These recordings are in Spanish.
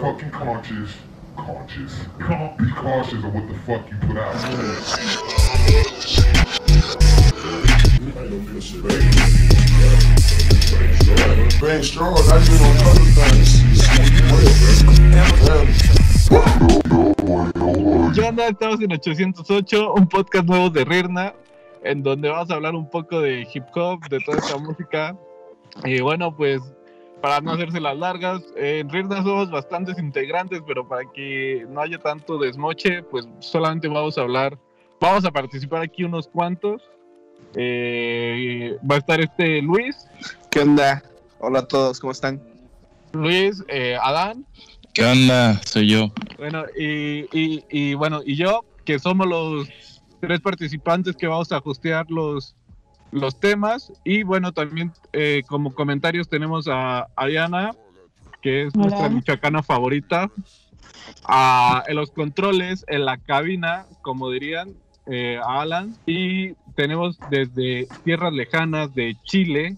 fucking conscious, conscious, be cautious of what the fuck you put out. Brain straws, I do on other things. ¿Qué onda? Estamos en 808, un podcast nuevo de Rirna, en donde vamos a hablar un poco de hip hop, de toda esta música. Y bueno, pues para no hacerse las largas, eh, en Rirna somos bastantes integrantes, pero para que no haya tanto desmoche, pues solamente vamos a hablar, vamos a participar aquí unos cuantos. Eh, va a estar este Luis, ¿Qué onda? Hola a todos, ¿cómo están? Luis, eh, Adán, ¿Qué onda? Soy yo. Bueno, y, y, y bueno, y yo, que somos los tres participantes que vamos a hostear los, los temas. Y bueno, también eh, como comentarios tenemos a Ariana, que es Hola. nuestra michoacana favorita. A, en los controles, en la cabina, como dirían, eh, a Alan. Y tenemos desde tierras lejanas de Chile,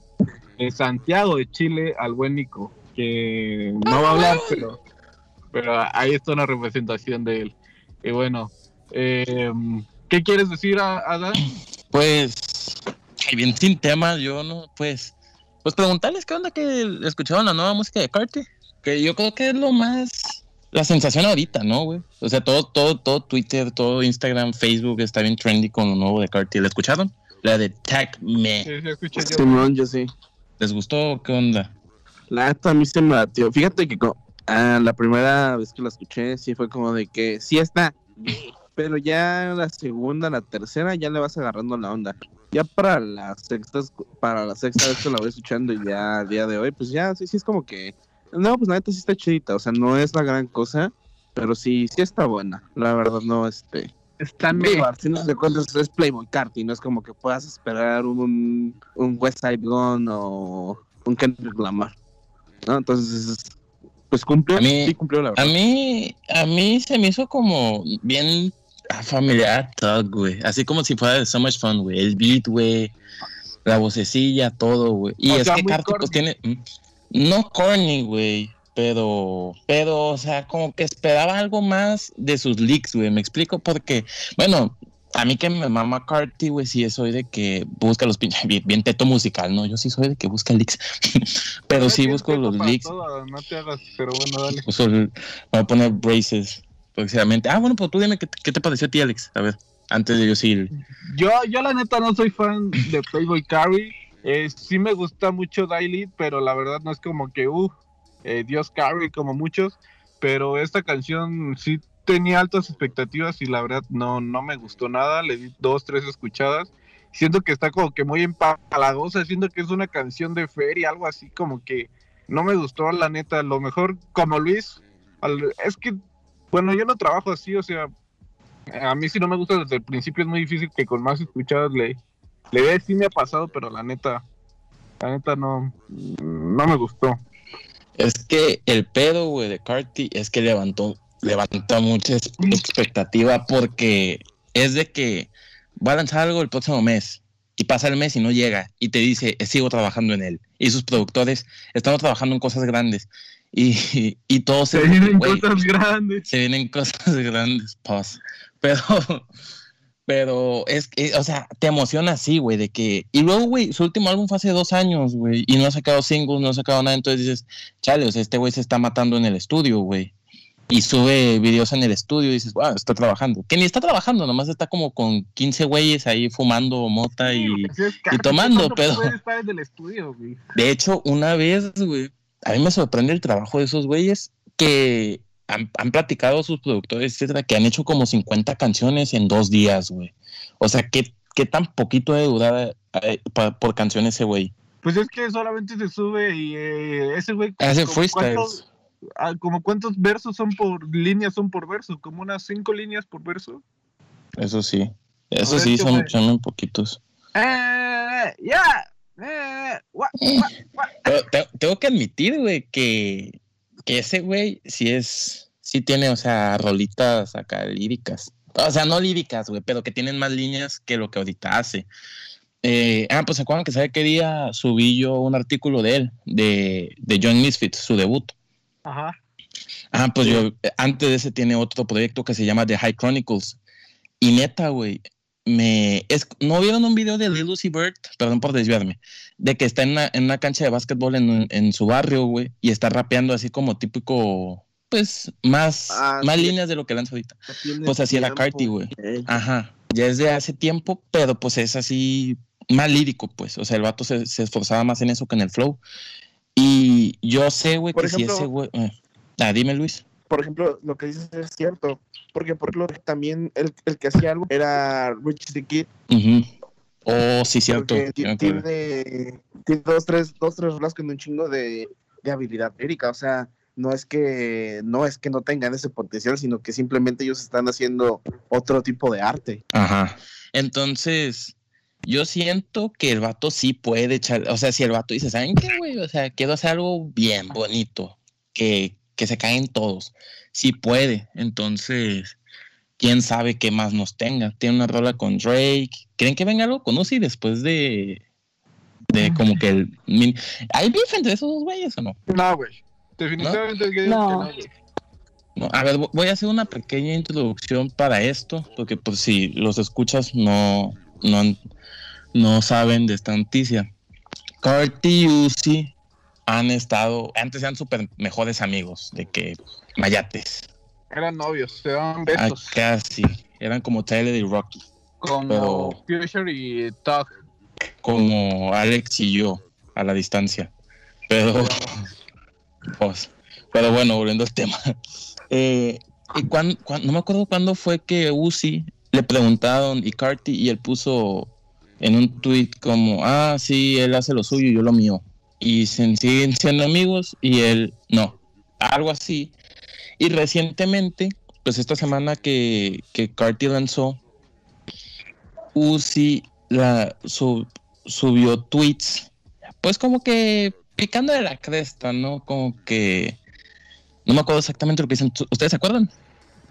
de Santiago de Chile, al buen Nico, que no va a hablar, pero pero ahí está una representación de él. Y bueno, eh, ¿qué quieres decir, a- Adán? Pues, bien sin tema, yo no, pues, pues preguntarles qué onda que escucharon la nueva música de Carti, que yo creo que es lo más, la sensación ahorita, ¿no, güey? O sea, todo, todo, todo Twitter, todo Instagram, Facebook está bien trendy con lo nuevo de Carti. ¿La escucharon? La de Tag Me. Sí, yo. Simón, yo sí. ¿Les gustó? ¿Qué onda? La neta a mí se me latió. Fíjate que ah, la primera vez que la escuché sí fue como de que sí está, pero ya la segunda, la tercera ya le vas agarrando la onda. Ya para la sexta, para la sexta vez que la voy escuchando y ya a día de hoy, pues ya sí, sí es como que, no, pues la neta sí está chidita, o sea, no es la gran cosa, pero sí, sí está buena. La verdad no, este, Están Digo, al final de cuentas es Playboy Carti, no es como que puedas esperar un, un West Side Gun o un Kendrick Lamar. ¿no? Entonces, pues cumplió, A mí- sí cumplió la A verdad. mí, a mí se me hizo como bien familiar Thug, güey. Así como si fuera de So Much Fun, güey. El beat, güey. La vocecilla, todo, güey. Y O es sea, que Carti, pues tiene. mm, No corny, güey. Pero, pero, o sea, como que esperaba algo más de sus leaks, güey. Me explico porque, bueno, a mí que me mama Carti, güey, sí soy de que busca los pinches, bien, bien teto musical, ¿no? Yo sí soy de que busca leaks. pero sí busco los leaks. todo, no te hagas, pero bueno, dale. Voy a poner braces próximamente. Ah, bueno, pues tú dime qué, qué te pareció a ti, Alex. A ver, antes de yo seguir. Yo, yo la neta no soy fan de Playboy Carry. Eh, sí me gusta mucho Daily, pero la verdad no es como que, uh, eh, Dios Carry como muchos. Pero esta canción sí tenía altas expectativas y la verdad no, no me gustó nada. Le di dos, tres escuchadas. Siento que está como que muy empalagosa. Siento que es una canción de feria, algo así como que no me gustó la neta. Lo mejor, como Luis, al- es que, bueno, yo no trabajo así, o sea, a mí si no me gusta desde el principio es muy difícil que con más escuchadas le, le dé, sí me ha pasado, pero la neta, la neta no, no me gustó. Es que el pedo, güey, de Carti es que levantó, levantó mucha expectativa porque es de que va a lanzar algo el próximo mes y pasa el mes y no llega y te dice, "Eh, sigo trabajando en él. Y sus productores estamos trabajando en cosas grandes y, y todos Se se vienen cosas grandes. se vienen cosas grandes, pause. Pero, pero es que, o sea, te emociona así, güey, de que. Y luego, güey, su último álbum fue hace dos años, güey, y no ha sacado singles, no ha sacado nada. Entonces dices, chale, o sea, este güey se está matando en el estudio, güey. Y sube videos en el estudio y dices, wow, está trabajando. Que ni está trabajando, nomás está como con 15 güeyes ahí fumando mota y. Es que- tomando, ¿cuándo pero- puede estar en el estudio, güey? De hecho, una vez, güey, a mí me sorprende el trabajo de esos güeyes que han, han platicado sus productores, etcétera, que han hecho como 50 canciones en dos días, güey. O sea, ¿qué, qué tan poquito de durar eh, pa- por canción ese güey? Pues es que solamente se sube y eh, ese güey... Hace freestyles. cuántos- ah, como cuántos versos son por líneas son por verso, como unas cinco líneas por verso. Eso sí. Eso ver, sí, ¿qué son, son muy poquitos. Eh, ya, Pero tengo que admitir, güey, que, que ese güey sí es, sí tiene, o sea, rolitas acá líricas. O sea, no líricas, güey, pero que tienen más líneas que lo que ahorita hace. Eh, ah, pues se acuerdan que sabe qué día subí yo un artículo de él, de, de John Misfit, su debut. Ajá. Ah, pues yo, eh, antes de ese tiene otro proyecto que se llama The High Chronicles. Y neta, güey, me... Es, ¿No vieron un video de Lucy Bird? Perdón por desviarme. De que está en una, en una cancha de básquetbol en, en su barrio, güey, y está rapeando así como típico, pues, más, Ah, más sí. líneas de lo que lanza ahorita. Pues así tiempo. Carti, güey. Ajá, ya es de hace tiempo, pero pues es así más lírico, pues. O sea, el vato se, se esforzaba más en eso que en el flow. Y yo sé, güey, que si ejemplo- ese güey... eh, Ah, dime, Luis. Por ejemplo, lo que dices es cierto. Porque, por ejemplo, también el, el que hacía algo era Rich the Kid. Ujú. Oh, sí, cierto. tiene, tiene dos, tres, dos, tres rolas con un chingo de, de habilidad lírica. O sea, no es que no es que no tengan ese potencial, sino que simplemente ellos están haciendo otro tipo de arte. Ajá. Entonces, yo siento que el vato sí puede echar, o sea, si el vato dice, ¿saben qué, güey? O sea, quiero hacer algo bien bonito, que, que se caen todos. Sí puede. Entonces, quién sabe qué más nos tenga. Tiene una rola con Drake. ¿Creen que venga algo con Uzi después de, de como que el... min- ¿Hay beef entre esos dos güeyes o no? No, güey. Definitivamente es que No. no, güey. No, a ver, vo- voy a hacer una pequeña introducción para esto, porque pues si los escuchas no, no, han- no saben de esta noticia. Carti Uzi han estado, antes eran súper mejores amigos, de que mayates, Eran novios, se daban ah, besos. casi, eran como Tyler y Rocky, como Future y Tug. como Alex y yo, a la distancia. Pero, pues, pero bueno, volviendo al tema. Eh, y cuan- cuan- no me acuerdo cuándo fue que Uzi le preguntaron y Carti y él puso en un tweet como, ah, sí, él hace lo suyo y yo lo mío. Y se siguen siendo amigos y él no. Algo así. Y recientemente, pues esta semana que, que Carti lanzó, Uzi la, su- subió tweets, pues como que picando de la cresta, ¿no? Como que... No me acuerdo exactamente lo que dicen. ¿Ustedes se acuerdan?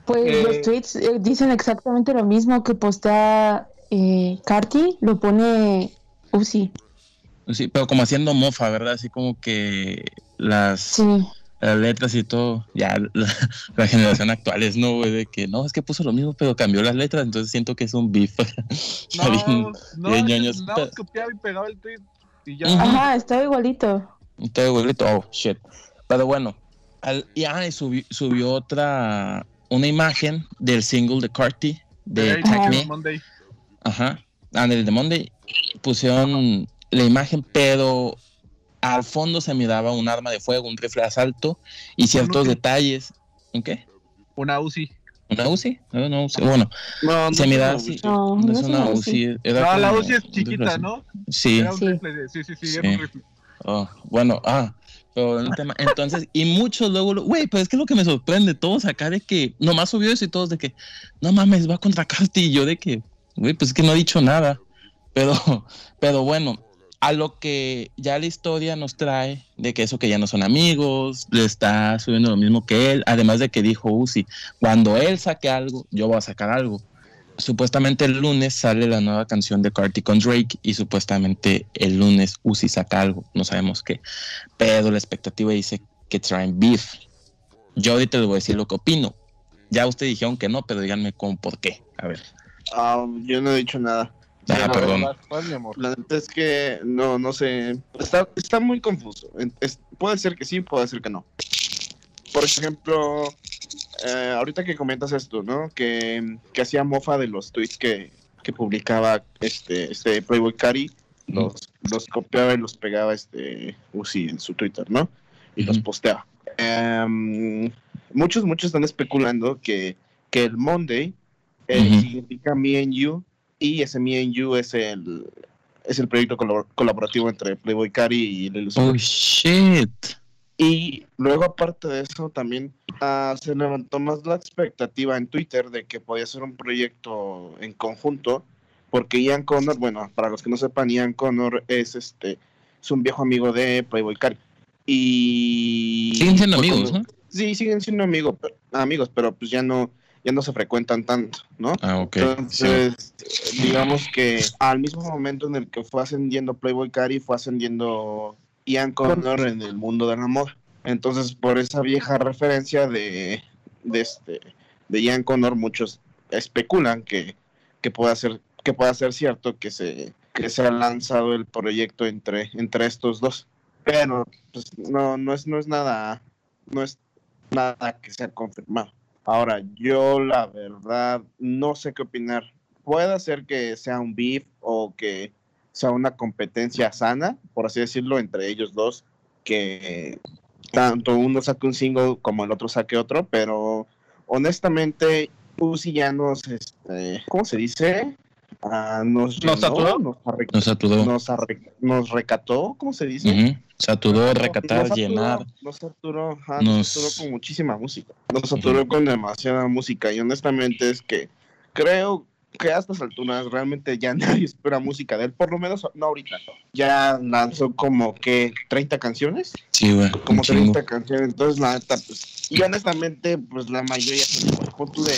Pues Eh, los tweets eh, dicen exactamente lo mismo que postea eh, Carti, lo pone Uzi. Sí, pero como haciendo mofa, ¿verdad? Así como que las, Sí. las letras y todo, ya la, la generación actual es no, güey, de que no, es que puso lo mismo, pero cambió las letras, entonces siento que es un beef. Está bien, No, no, bien ñoños. copiaba y pegaba el tweet y ya. Ujú. Ajá, estaba igualito. Entonces, güey, oh, shit. Pero bueno, al, y, ah, y subi- subió otra, una imagen del single de Carti, de. Me. Monday. Ajá. Ah, del de Monday pusieron la imagen, pero al fondo se miraba un arma de fuego, un rifle de asalto y ciertos detalles. ¿Un qué? Una Uzi. ¿Una UCI? No, una UCI. Bueno, No, se no miraba así. No, No no es una UCI. era No, la Uzi es chiquita. ¿no? Sí. Era un Sí. rifle de- sí, sí, sí, Sí. era un rifle. Oh, bueno, ah, pero el tema, entonces, y muchos luego, güey, pues es que lo que me sorprende, todos acá de que, nomás subió eso y todos de que, no mames, va contra Carti, y yo de que, güey, pues es que no ha dicho nada, pero, pero bueno, a lo que ya la historia nos trae de que eso que ya no son amigos, le está subiendo lo mismo que él, además de que dijo Uzi, cuando él saque algo, yo voy a sacar algo. Supuestamente el lunes sale la nueva canción de Carti con Drake y supuestamente el lunes Uzi saca algo, no sabemos qué, pero la expectativa dice que traen beef. Yo ahorita les voy a decir lo que opino. Ya ustedes dijeron que no, pero díganme cómo, por qué. A ver. Ah, yo no he dicho nada. Ah, perdón. Vas, vas, mi amor. La neta es que no, no sé. Está, está muy confuso. Es- puede ser que sí, puede ser que no. Por ejemplo, eh, ahorita que comentas esto, ¿no? Que, que hacía mofa de los tweets que, que publicaba este, este Playboy Cari, los, los copiaba y los pegaba este Uzi en su Twitter, ¿no? Y los posteaba. Em, muchos, muchos están especulando que, que el Monday eh, significa Me and You y ese Me and You es el, es el proyecto colabor- colaborativo entre Playboy Cari y Lil Oh, shit. Y luego, aparte de eso, también ah, se levantó más la expectativa en Twitter de que podía ser un proyecto en conjunto, porque Ian Connor, bueno, para los que no sepan, Ian Connor es este es un viejo amigo de Playboy Cari. Y Siguen siendo amigos, como- ¿no? Sí, siguen siendo amigos, pero, amigos, pero pues ya no ya no se frecuentan tanto, ¿no? Ah, ok. Sí. Entonces, digamos que al mismo momento en el que fue ascendiendo Playboy Cari, fue ascendiendo Ian Connor en el mundo de la moda. Entonces, por esa vieja referencia de, de este de Ian Connor, muchos especulan que, que pueda ser que pueda ser cierto que se que se ha lanzado el proyecto entre entre estos dos. Pero pues no no es no es nada no es nada que sea confirmado. Ahora, yo la verdad no sé qué opinar. Puede ser que sea un beef o que sea una competencia sana, por así decirlo, entre ellos dos, que tanto uno saque un single como el otro saque otro, pero honestamente Uzi ya nos, este, ¿cómo se dice? Ah, nos, ¿Nos llenó, saturó? Nos, arre- Nos saturó. nos arre- nos recató, ¿cómo se dice? Saturó, recatar, nos saturó, llenar. Nos saturó, ajá, Nos- nos saturó con muchísima música. Nos saturó con demasiada música. Y honestamente es que creo que a estas alturas realmente ya nadie espera música de él. Por lo menos no ahorita. Ya lanzó como que 30 canciones. Sí, güey. Como un chingo. 30 canciones. Entonces, la neta, pues. Y honestamente, pues la mayoría tú de,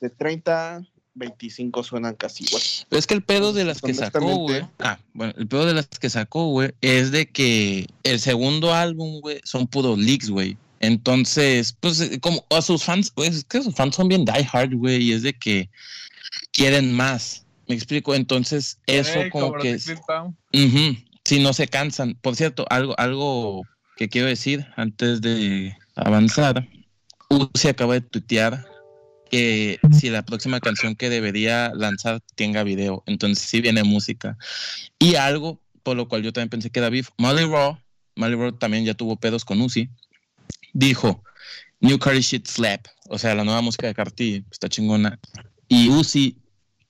de 30, 25 suenan casi igual. Pero es que el pedo de las que sacó, güey. Ah, bueno, el pedo de las que sacó, güey, es de que el segundo álbum, güey, son puros leaks, güey. Entonces, pues, eh, como a sus fans, pues, es que sus fans son bien die hard, güey, y es de que quieren más. Me explico, entonces, eso como que. es- Sí, no se cansan. Por cierto, algo, algo que quiero decir antes de avanzar. Uzi acaba de tuitear que si la próxima canción que debería lanzar tenga video, entonces sí viene música. Y algo por lo cual yo también pensé que era beef. Molly Raw, Molly Raw también ya tuvo pedos con Uzi, dijo, New Cardi Shit Slap, o sea, la nueva música de Carti está chingona. Y Uzi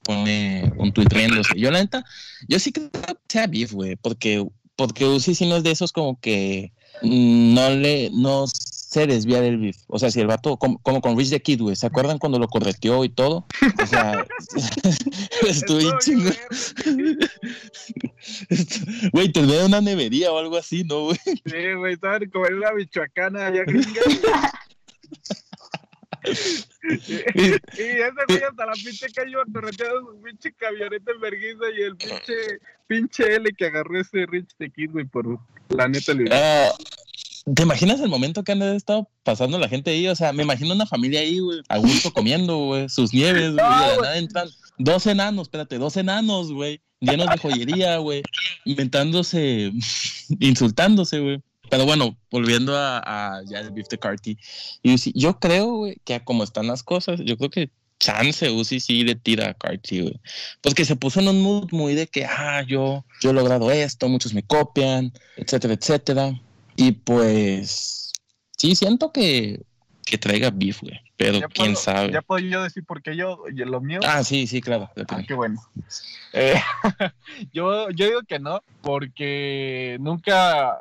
pone un tuit riéndose. Yo la neta, yo sí creo que sea beef, güey, porque, porque Uzi sí no es de esos como que no le, no se desvía del beef. O sea, si el vato, como, como con Rich the Kid, güey, ¿se acuerdan cuando lo correteó y todo? O sea, estuve verde. Güey, te veo una nevería o algo así, ¿no, güey? Sí, güey, estaban como en una michoacana allá gringa. y, ese güey hasta la pinche cayó torreteado su pinche camioneta en vergüenza y el pinche pinche L que agarró ese Rich the Kid, güey, por la neta Ah, ¿Te imaginas el momento que han de estado pasando la gente ahí? O sea, me imagino una familia ahí, güey, a gusto comiendo, güey, sus nieves, güey, de la nada entran dos enanos, espérate, dos enanos, güey, llenos de joyería, güey, inventándose, insultándose, güey. Pero bueno, volviendo a, a ya el beef de Carti, y sí, yo creo, güey, que a como están las cosas, yo creo que chance Uzi sí le tira a Carti, güey. Porque se puso en un mood muy de que, ah, yo, yo he logrado esto, muchos me copian, etcétera, etcétera. Y pues, sí, siento que, que traiga beef, güey. Pero Ya quién puedo- sabe. Ya puedo yo decir porque yo, y lo mío. Ah, sí, sí, claro. Ah, qué bueno. Eh, yo, yo digo que no, porque nunca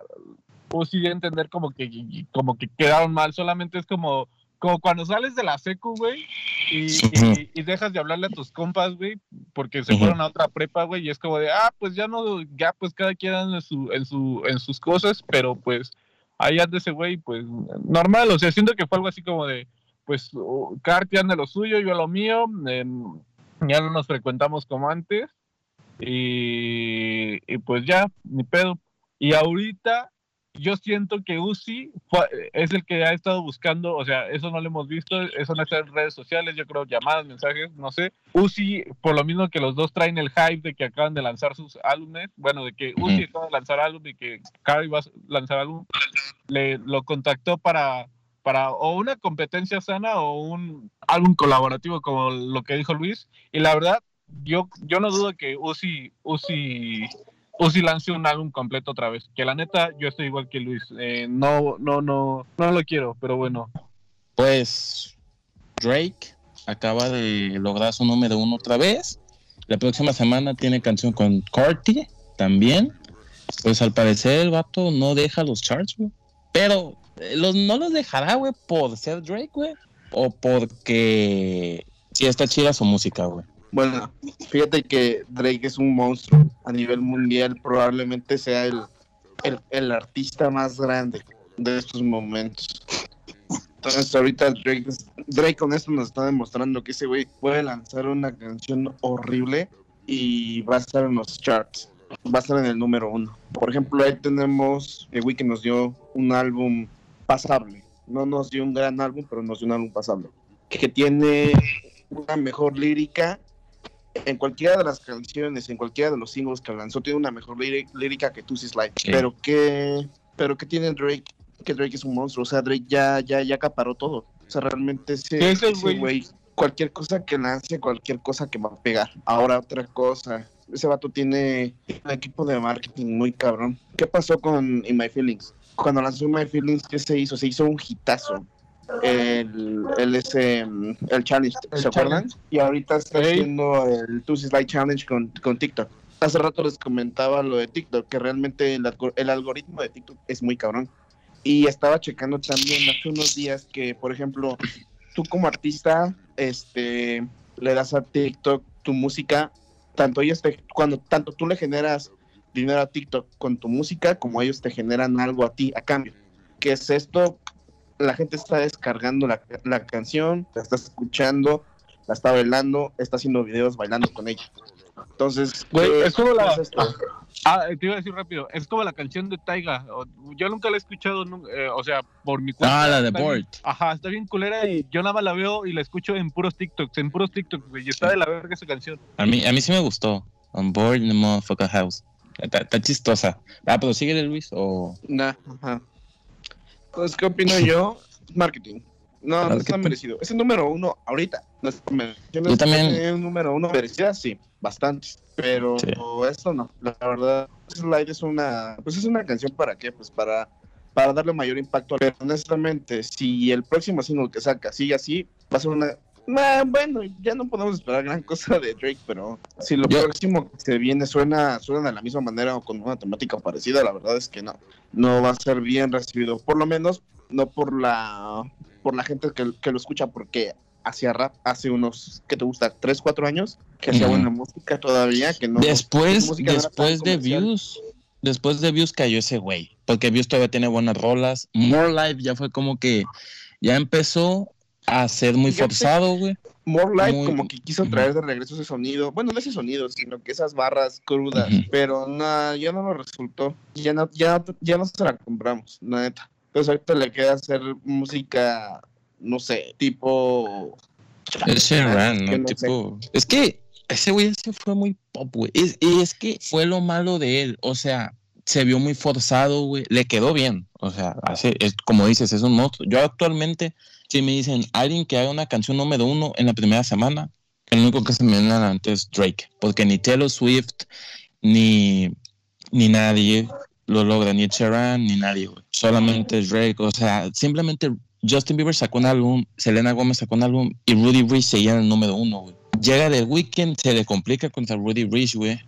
Dio a entender como que, como que quedaron mal. Solamente es como, como cuando sales de la secu, güey, y, y- y dejas de hablarle a tus compas, güey, porque se fueron a otra prepa, güey, y es como de, ah, pues ya no, ya pues cada quien en, su, en, su, en sus cosas, pero pues ahí anda ese güey, pues normal. O sea, siento que fue algo así como de, pues Carti anda lo suyo, yo lo mío. ya no nos frecuentamos como antes y, y pues ya, ni pedo. Y ahorita yo siento que Uzi fue- es el que ha estado buscando, o sea, eso no lo hemos visto, eso no está en redes sociales, yo creo llamadas, mensajes, no sé. Uzi, por lo mismo que los dos traen el hype de que acaban de lanzar sus álbumes, bueno, de que Uzi acaba de lanzar álbum y que Cardi va a lanzar álbum, le lo contactó para para o una competencia sana o un álbum colaborativo como lo que dijo Luis y la verdad yo yo no dudo que Uzi Uzi Uzi lance un álbum completo otra vez que la neta yo estoy igual que Luis eh, no no no no lo quiero pero bueno Pues Drake acaba de lograr su número uno otra vez. La próxima semana tiene canción con Carti también. Pues al parecer el vato no deja los charts, güey. Pero eh, los, no los dejará, güey, por ser Drake, güey. O porque sí está chida su música, güey. Bueno, fíjate que Drake es un monstruo. A nivel mundial probablemente sea el, el, el artista más grande de estos momentos. Entonces ahorita Drake, Drake con esto nos está demostrando que ese güey puede lanzar una canción horrible y va a estar en los charts. Va a estar en el número uno. Por ejemplo, ahí tenemos, el güey que nos dio un álbum pasable. No nos dio un gran álbum, pero nos dio un álbum pasable. Que tiene una mejor lírica en cualquiera de las canciones, en cualquiera de los singles que lanzó, tiene una mejor líri- lírica que Tusi Slide. Sí. Pero que, pero que tiene Drake, que Drake es un monstruo. O sea, Drake ya, ya, ya acaparó todo. O sea, realmente ese, ese ese güey- güey, cualquier cosa que lance, cualquier cosa que va a pegar. Ahora otra cosa. Ese vato tiene un equipo de marketing muy cabrón. ¿Qué pasó con In My Feelings? Cuando lanzó In My Feelings, ¿qué se hizo? Se hizo un hitazo. El, el, ese, mm, el challenge, El ¿se acuerdan? challenge. Y ahorita está haciendo el Tuesday Slide Challenge con, con TikTok. Hace rato les comentaba lo de TikTok, que realmente el algoritmo de TikTok es muy cabrón. Y estaba checando también hace unos días que, por ejemplo, tú como artista, este, le das a TikTok tu música, tanto ellos te, cuando tanto tú le generas dinero a TikTok con tu música, como ellos te generan algo a ti a cambio. ¿Qué es esto? La gente está descargando la, la canción, la está escuchando, la está bailando, está haciendo videos bailando con ella. Entonces, Güey, ¿qué- es como la- es? Ah, te iba a decir rápido, es como la canción de Taiga. o- Yo nunca la he escuchado, eh, o sea, por mi cuenta. Ah, la de Bored. Ajá, está bien culera y yo nada más la veo y la escucho en puros TikToks, en puros TikToks, güey. Y está de la verga esa canción. A mí, a mí sí me gustó. On board in the motherfucker house. Está, está chistosa. Ah, pero sigue Luis o. Nah, ajá. Entonces, ¿qué opino yo? Marketing. No, no está merecido. Es el número uno ahorita. No está merecido. Yo también- Es el número uno merecida, sí, bastantes. Pero Sí. esto no. La verdad, Slide es una, pues es una canción para qué, pues para, para darle mayor impacto. Pero honestamente, si el próximo single que saca sigue así, va a ser una. Nah, bueno, ya no podemos esperar gran cosa de Drake, pero si lo Yo- próximo que se viene suena, suena de la misma manera o con una temática parecida, la verdad es que no no va a ser bien recibido. Por lo menos no por la por la gente que, que lo escucha, porque hacía rap hace unos, ¿qué te gusta? ¿Tres, cuatro años? Que hacía Ujú. buena música todavía, que no... después, después de comercial. Views, después de Views cayó ese güey. Porque Views todavía tiene buenas rolas. More Life ya fue como que ya empezó a ser muy forzado, güey. More Life muy- como que quiso traer de regreso ese sonido, bueno, no ese sonido, sino que esas barras crudas, pero no, ya no nos resultó, ya no, ya, ya no se la compramos, la neta. Entonces ahorita le queda hacer música, no sé, tipo... Es Sheeran, que ¿no? sé. tipo, es que ese güey se fue muy pop, güey. Es, y es que fue lo malo de él. O sea, se vio muy forzado, güey. Le quedó bien. O sea, hace, es, como dices, es un monstruo. Yo actualmente, si me dicen alguien que haga una canción número uno en la primera semana, el único que se me viene a la mente es Drake. Porque ni Taylor Swift, ni, ni nadie lo logra, ni Sheeran, ni nadie, güey. Solamente Drake. O sea, simplemente Justin Bieber sacó un álbum, Selena Gomez sacó un álbum y Rudy Rich seguía en el número uno, güey. Llega The Weeknd, se le complica contra Rudy Rich, güey.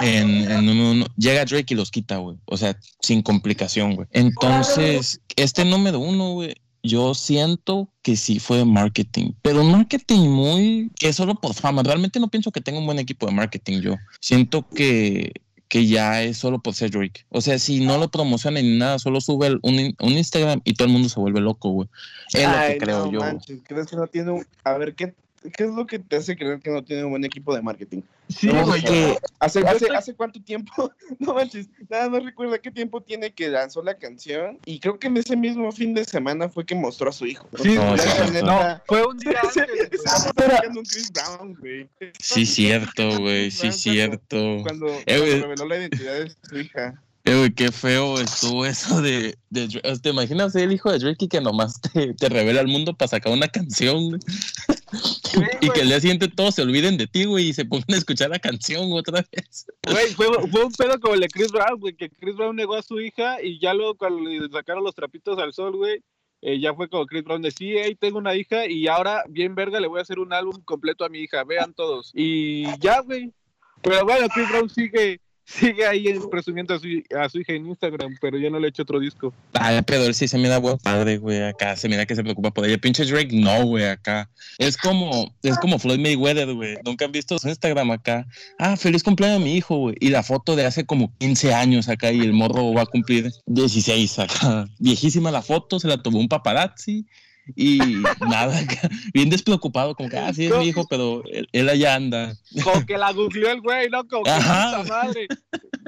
En, en uno. Llega Drake y los quita, güey. O sea, sin complicación, güey. Entonces, este número uno, güey, yo siento que sí fue marketing, pero un marketing muy que es solo por fama. Realmente no pienso que tenga un buen equipo de marketing yo. Siento que, que ya es solo por ser Drake. O sea, si no lo promociona ni nada, solo sube un, un Instagram y todo el mundo se vuelve loco, güey. Es lo que creo no yo. manches, ¿crees que no tiene un... A ver, ¿qué, ¿qué es lo que te hace creer que no tiene un buen equipo de marketing? Sí, porque- ¿Hace, hace, ¿Hace cuánto tiempo? No manches, nada más recuerda qué tiempo tiene que lanzó la canción. Y creo que en ese mismo fin de semana fue que mostró a su hijo. Sí, No, sí, no, fue un día antes. se está sacando un Chris Brown, güey. Sí, cierto, güey. Sí, Cuando- cierto. Cuando, Eh, cuando reveló la identidad de su hija. Eh, güey, qué feo estuvo eso de, de Drake. ¿Te imaginas ser el hijo de Drake que nomás te, te revela al mundo para sacar una canción? güey? y que al día siguiente todos se olviden de ti, güey, y se pongan a escuchar la canción otra vez. Güey, fue, fue un pedo como el de Chris Brown, güey, que Chris Brown negó a su hija y ya luego cuando le sacaron los trapitos al sol, güey, eh, ya fue como Chris Brown de sí, hey, tengo una hija y ahora, bien verga, le voy a hacer un álbum completo a mi hija, vean todos. Y ya, güey. Pero bueno, Chris Brown sigue, sigue ahí en- presumiendo a su, a su hija en Instagram, pero ya no le he hecho otro disco. Ay, pero él sí se mira buen padre, güey, acá. Se mira que se preocupa por ella. Pinche Drake, no, güey, acá. Es como, es como Floyd Mayweather, güey. Nunca han visto su Instagram acá. Ah, feliz cumpleaños a mi hijo, güey. Y la foto de hace como 15 años acá y el morro va a cumplir 16 acá. Viejísima la foto, se la tomó un paparazzi. Y nada, bien despreocupado, como que, ah, sí es mi hijo, pero él, él allá anda. Como que la googleó el güey, ¿no? Como que puta madre.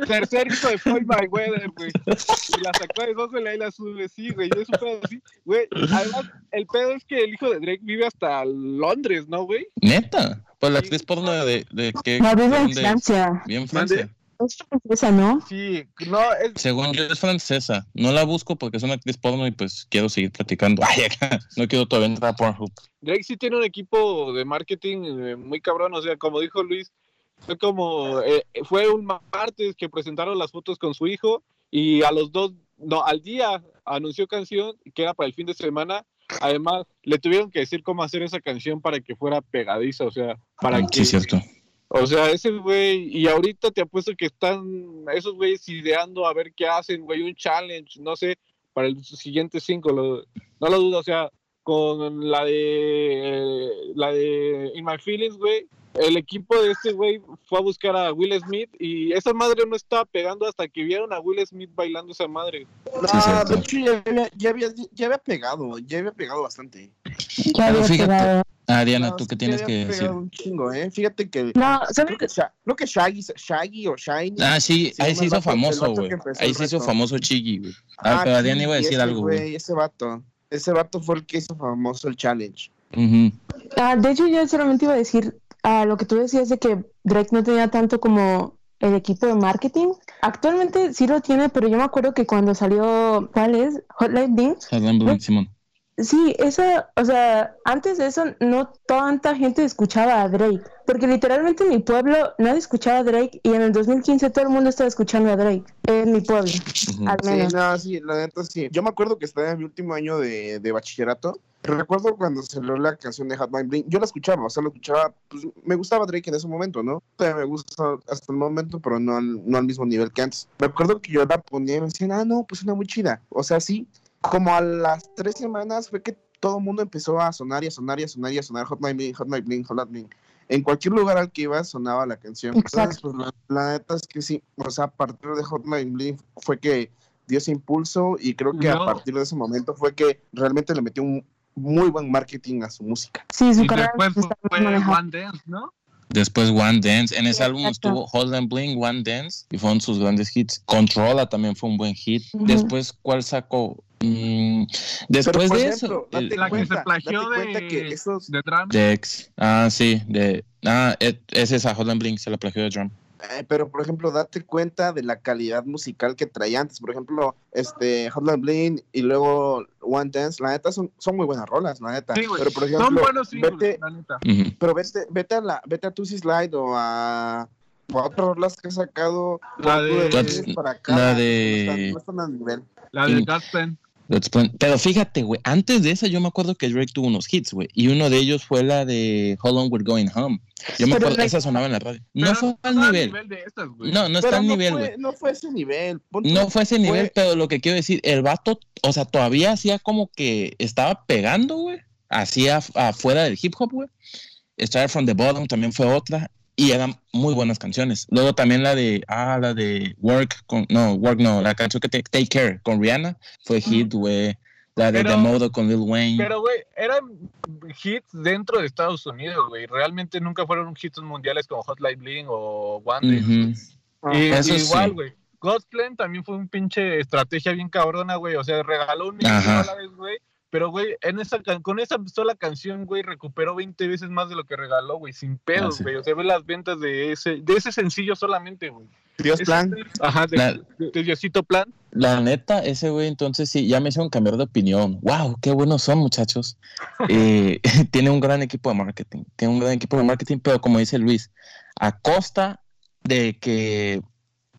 tercer hijo de Floyd Mayweather, güey. Y la sacó de dos y ahí la sube, sí, güey. Es un pedo así, güey. Además, el pedo es que el hijo de Drake vive hasta Londres, ¿no, güey? Neta. Pues la actriz porno de, de que. No, vive en. Francia. Bien Francia. Es francesa, ¿no? Sí, no, es, Según yo es francesa. No la busco porque es una actriz porno y pues quiero seguir platicando. Ay, acá. No quiero todavía entrar a Pornhub. Drake sí tiene un equipo de marketing eh, muy cabrón, o sea, como dijo Luis, fue como, eh, fue un martes que presentaron las fotos con su hijo y a los dos, no, al día anunció canción que era para el fin de semana. Además, le tuvieron que decir cómo hacer esa canción para que fuera pegadiza, o sea, para Sí, que, es cierto. O sea, ese güey, y ahorita te apuesto que están esos güeyes ideando a ver qué hacen, güey, un challenge, no sé, para el siguiente cinco, lo- no lo dudo, o sea, con la de la de In My Feelings, güey, el equipo de este güey fue a buscar a Will Smith y esa madre no estaba pegando hasta que vieron a Will Smith bailando esa madre. No, Sí, de hecho ya había, ya, había, ya había pegado, ya había pegado bastante. Ya Pero había fíjate, pegado. Ah, Diana, No, ¿tú qué ya tienes había que decir? pegado un chingo, ¿eh? Fíjate que... No, Creo ¿sabes? que, Sha- creo que Shaggy, Shaggy o Shiny. Ah, sí, ahí se hizo vato- famoso, güey. Ahí se hizo famoso Chiggy, güey. Ah, pero sí, Diana iba a decir ese algo, güey. güey, Ese vato. Ese vato fue el que hizo famoso el challenge. Ujú. Ah, de hecho, yo solamente iba a decir a lo que tú decías de que Drake no tenía tanto como el equipo de marketing. Actualmente sí lo tiene, pero yo me acuerdo que cuando salió, ¿cuál es? Hotline Bling. Hotline Bling, Simón. Sí, esa, o sea, antes de eso no tanta gente escuchaba a Drake, porque literalmente en mi pueblo nadie escuchaba a Drake y en el 2015 todo el mundo estaba escuchando a Drake, en mi pueblo, Ujú. al Sí, menos. no, sí, la neta sí. Yo me acuerdo que estaba en mi último año de, de bachillerato. Recuerdo cuando salió la canción de Hotline Bling. Yo la escuchaba, o sea, la escuchaba. Pues, me gustaba Drake en ese momento, ¿no? Me gusta hasta el momento, pero no al, no al mismo nivel que antes. Me acuerdo que yo la ponía y me decían, ah, no, pues suena muy chida. O sea, sí. Como a las tres semanas fue que todo el mundo empezó a sonar y a sonar y a sonar y a sonar Hotline Bling, Hotline Bling, Hotline Bling. En cualquier lugar al que iba sonaba la canción. Entonces, pues, la, la neta es que sí. O sea, a partir de Hotline Bling fue que dio ese impulso y creo que No. a partir de ese momento fue que realmente le metió un muy buen marketing a su música. Sí, su Y carrera después está fue manejada. One Dance, ¿no? Después One Dance. En ese Sí, álbum exacto. estuvo Hotline Bling, One Dance y fueron sus grandes hits. Controla también fue un buen hit. Después, ¿cuál sacó? Mm, después de ejemplo, eso, date La que se plagió date de, que esos- de Drama. Dex. Ah, sí, de. Ah, e- es esa, Hotline Bling, se la plagió de Drum. Eh, pero por ejemplo, date cuenta de la calidad musical que traía antes. Por ejemplo, este Hotline Bling y luego One Dance, la neta son, son muy buenas rolas, la neta. Sí, güey. pero por Son ejemplo, buenos singles, vete, la neta. Pero vete, vete a la, vete a Tusi Slide o a, o a otras rolas que ha sacado La de- para acá. la no de- están- no están al nivel. La de Sí. Godspen. Let's Plan- Pero fíjate, güey, antes de esa yo me acuerdo que Drake tuvo unos hits, güey, y uno de ellos fue la de How Long We're Going Home. Yo me Pero acuerdo, Drake- esa sonaba en la radio. Pero No fue al nivel. de estas, güey. No, no está al no nivel, güey. No fue ese nivel. No fue ese nivel, fue- pero lo que quiero decir, el vato, o sea, todavía hacía como que estaba pegando, güey. Hacía afuera del hip hop, güey. Started from the Bottom también fue otra. Y eran muy buenas canciones. Luego también la de, ah, la de Work, con, no, Work no, la canción que te, Take Care con Rihanna fue hit, güey. La de Pero- The Modo con Lil Wayne. Pero, güey, eran hits dentro de Estados Unidos, güey. Realmente nunca fueron hits mundiales como Hotline Bling o One Dance. Ujú. Y, Eso y igual, sí. güey. Godsplan también fue un pinche estrategia bien cabrona, güey. O sea, regaló un millón de Ajá. dólares, güey. Pero, güey, en esa, can- con esa sola canción, güey, recuperó 20 veces más de lo que regaló, güey, sin pedos, Ah, sí. güey. O sea, ve las ventas de ese, de ese sencillo solamente, güey. Dios Ese- plan. Ajá, de, La- de- de Diosito Plan. La neta, ese güey, entonces sí, ya me hicieron cambiar de opinión. ¡Wow! ¡Qué buenos son, muchachos! Eh, tiene un gran equipo de marketing. Tiene un gran equipo de marketing, pero como dice Luis, a costa de que